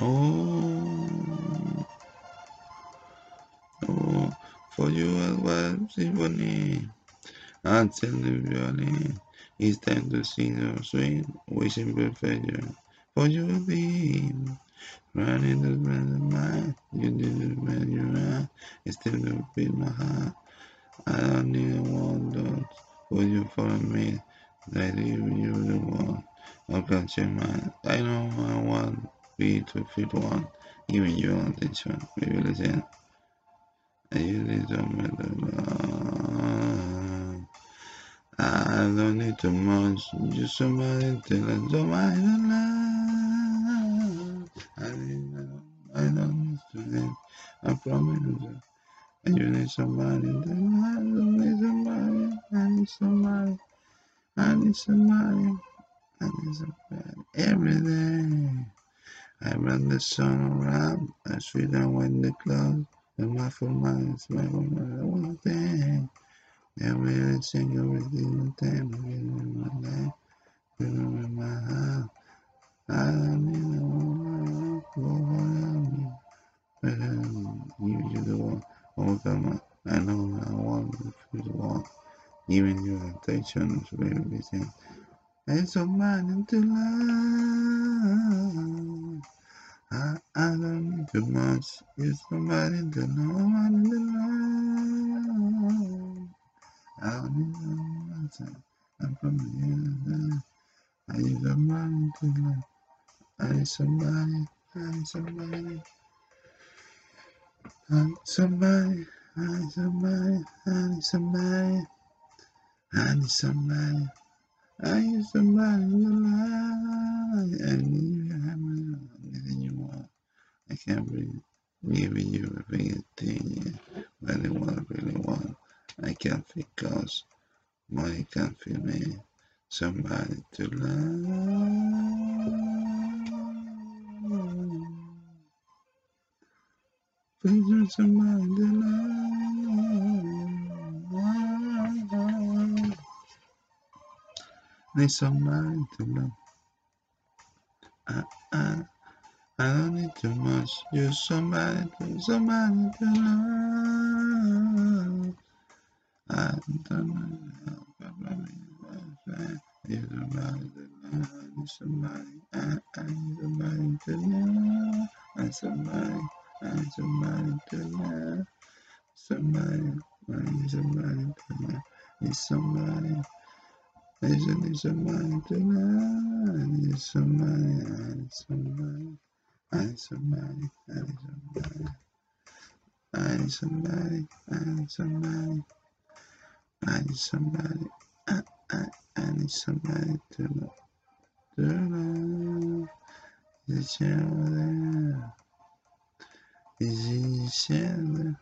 Oh, oh, for you as well, symphony. Until the violin. It's time to sing your sweet, wishing perfection. For you will be running the man of mine. You did it when you are. It's still will be my heart. I don't need one dot. For you follow me. Like you, you the one. I'll catch your mind. I know I want be to feel one. Even your attention. Maybe listen. I don't matter. I don't need too much. Just somebody tell us to love. I don't need to. I promise you. You need somebody. I need somebody. I need somebody. I need somebody. I need somebody. Every day. I run the sun around. I sweet down when the clouds. And my full mind my one thing. Every single everything time in my life, in my heart. I need no one for me. You, you the one, overcome. I know I want to feel the one. Even your attention is everything. And somebody to love. I, I don't need too much. It's somebody know, somebody to love. I need no one. I'm from the end. I need somebody to love. I need somebody. I need somebody. I need somebody. I need somebody. I need somebody. I need somebody. I need somebody to love. I need you. Anything you want. I can't breathe. Giving you everything. Really want, really want. I can't feel cause money can't feel me. Somebody to love. Please somebody to love. Need somebody to love. I, I, I don't need too much. Just somebody to somebody to love. I don't know. Need somebody to love. Need somebody. I, I need somebody to love. I somebody. I somebody to love. Somebody. I need somebody to love. Need somebody. I just need somebody to love. I need somebody. I need somebody. I need somebody. I need somebody. I need somebody. I need somebody. I need somebody. I, I, I somebody to love. To love. Is it there? Is it there?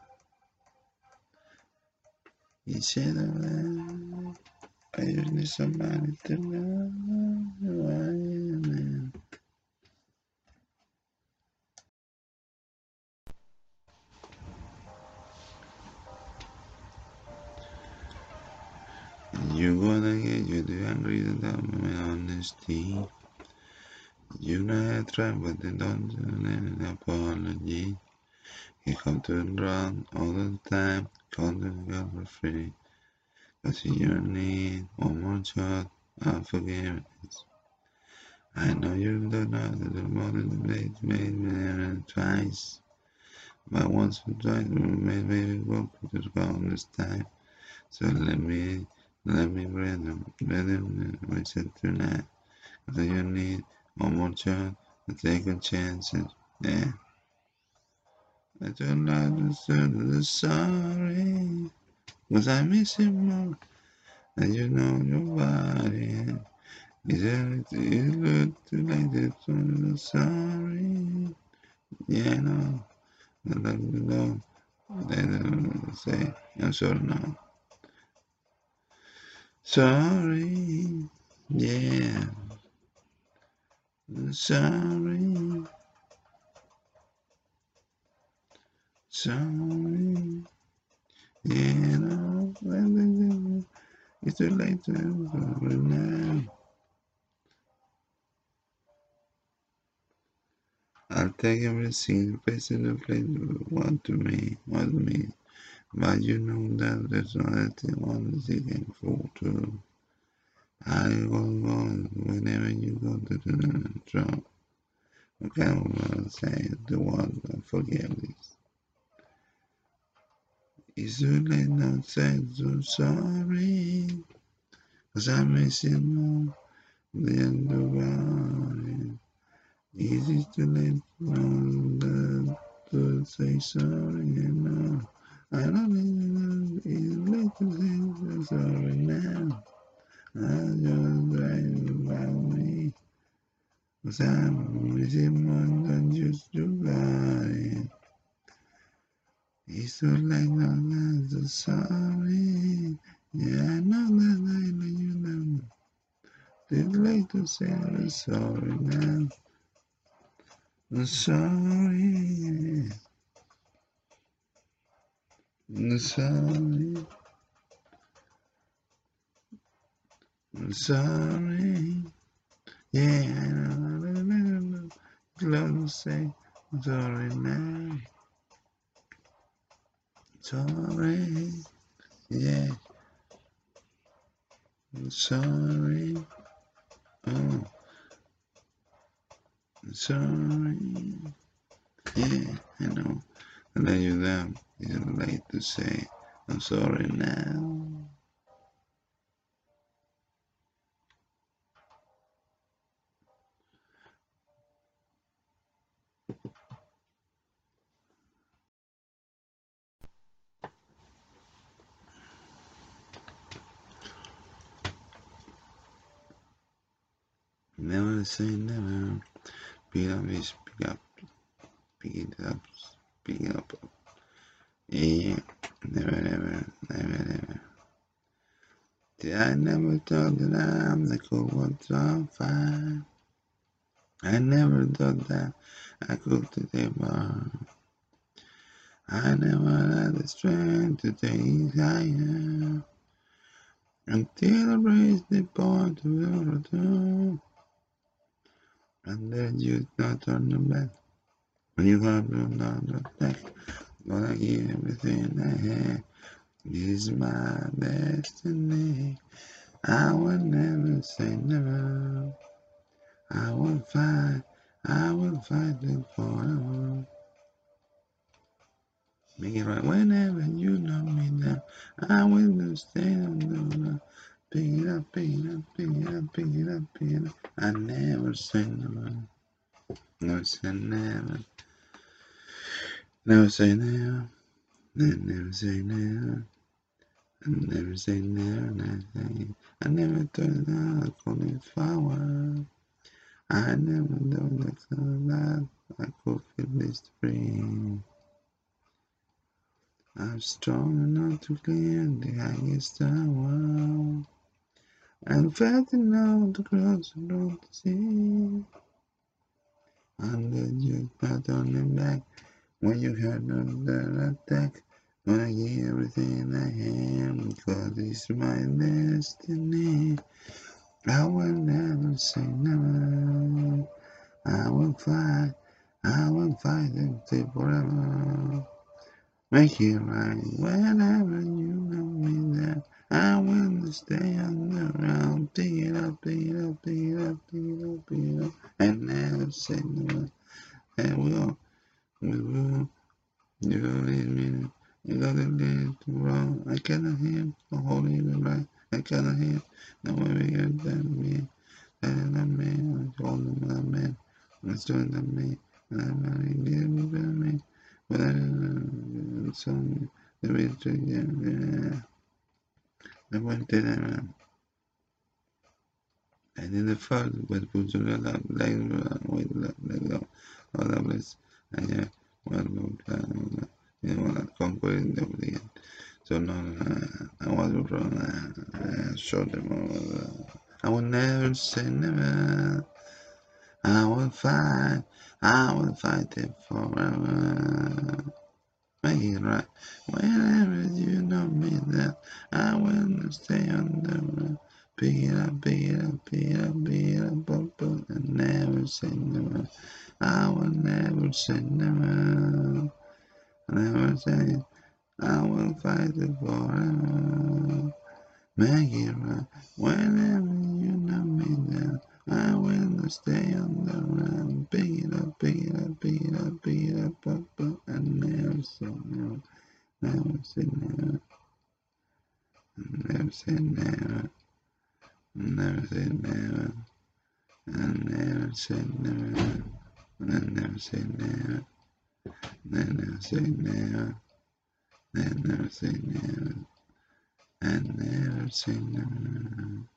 Is it there? I just need somebody to love who I am. You gonna get you the angry and my honesty. You know I try, but they don't do an apology. You come to run all the time, call the girl for free. Cause you need one more shot of forgiveness. I know you don't know that the modern made made me twice. But once or twice we maybe walk to the ground this time. So let me let me them read them we tonight. Cause you need one more shot to take a chances. Yeah. I don't know the sorry. Cause I miss you more. And you know your body. Is everything look too like this I'm sorry? Yeah, no. I you know. They don't say I'm sorry now. Sorry. Yeah. Sorry. Sorry. Yeah, no. It's too late to now. I'll take every single in the place what to me, what to me. But you know that there's nothing one seeking for to. I will go whenever you go to the drop. Okay, I'm gonna say the one forgiveness. Is too late not say so sorry. Cause I miss you more than the world. Is easy to let know to say sorry, know. I don't to say sorry now. I just dream about me. Cause I'm missing more than just you guys. It's so no, I'm so sorry. Yeah, I know that I know you know. Late to say I'm sorry now. I'm sorry. Sorry. I'm sorry. Yeah, I know. To say I'm sorry now. Sorry. Yeah. I'm sorry. Oh. I'm sorry. Yeah, I know. I let you down. It's late to say I'm sorry now. Never say never. Pick up pick up. Pick it up. Pick it up. Yeah. Never, never, never, never. Did I never thought that I'm the cool one so fine? I never thought that I could today bar. I never had the strength to take higher. Until I raised the bar to the return. And then you not turn the back. You have down the deck, gonna give everything I have. Is my destiny. I will never say never. I will fight, I will fight them forever. Make it right whenever you know me now. I will stay on the road. Pick it up, pick it up, pick it up, pick it up, pick it up. I never say never. Never say never. Never say never. Never say never. I never say never, never say. I never that I could live forward. I never thought that I could feel this free. I'm strong enough to climb the highest tower. I'm fast enough to cross the road to see. And then you pat on the back when you heard under attack. Gonna give everything I am, cause it's my destiny. I will never say never. I will fight, I will fight until forever. Make it right whenever you know me there. I will stay on the ground. Pick it up, pick it up, pick it up, pick it up, pick it up. And never say. And we will, you gotta leave to wrong. I cannot hear the holy right. I cannot hear no we get that me. That is not me. I'm calling my man. I'm doing that me. I'm not even with me. But I know. So, the way to get, yeah. The one thing I man. In the first, but put to the love, like. And yeah, well, no, you know, not conquering the again. So no, I was wrong. I showed them I will never say never. I will fight. I will fight it forever. Make it right. Whenever you know me that I will stay on the road. It up, it up, it up, it up, up, up, and never say never. I will never say never. Never say I will fight it forever. Make it right whenever you know me then. I will stay on the run. It up, it up, it up, it up, up, up. I never say never. Never say never. Never say never. Never say never. I never say never. I never say never. I never say never. I never say never. Never say never.